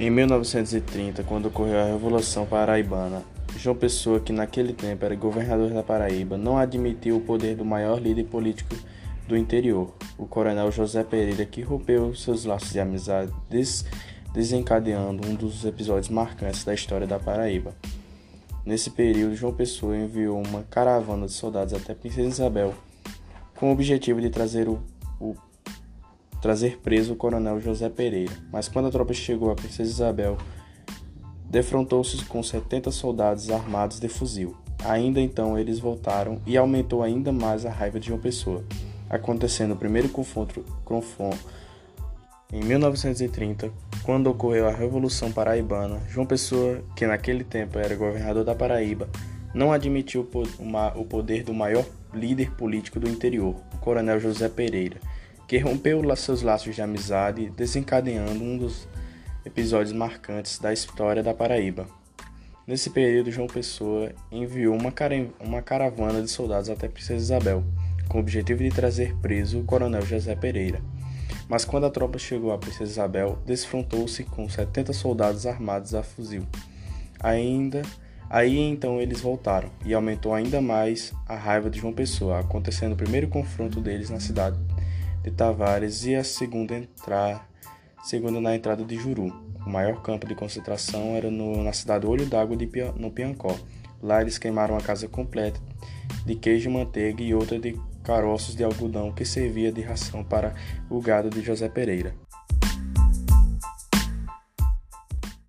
Em 1930, quando ocorreu a Revolução Paraibana, João Pessoa, que naquele tempo era governador da Paraíba, não admitiu o poder do maior líder político do interior, o coronel José Pereira, que rompeu seus laços de amizade, des desencadeando um dos episódios marcantes da história da Paraíba. Nesse período, João Pessoa enviou uma caravana de soldados até Princesa Isabel, com o objetivo de trazer o trazer preso o coronel José Pereira. Mas quando a tropa chegou a Princesa Isabel, defrontou-se com 70 soldados armados de fuzil. Ainda então eles voltaram e aumentou ainda mais a raiva de João Pessoa, acontecendo o primeiro confronto, confronto em 1930, quando ocorreu a Revolução Paraibana. João Pessoa, que naquele tempo era governador da Paraíba, não admitiu o poder do maior líder político do interior, o coronel José Pereira que rompeu seus laços de amizade, desencadeando um dos episódios marcantes da história da Paraíba. Nesse período, João Pessoa enviou uma, caravana de soldados até Princesa Isabel, com o objetivo de trazer preso o coronel José Pereira. Mas quando a tropa chegou a Princesa Isabel, desfrontou-se com 70 soldados armados a fuzil. Ainda Aí então eles voltaram e aumentou ainda mais a raiva de João Pessoa, acontecendo o primeiro confronto deles na cidade de Tavares e a segunda, entrar, segunda na entrada de Juru. O maior campo de concentração era no, na cidade Olho d'Água no Piancó. Lá eles queimaram a casa completa de queijo manteiga e outra de caroços de algodão que servia de ração para o gado de José Pereira.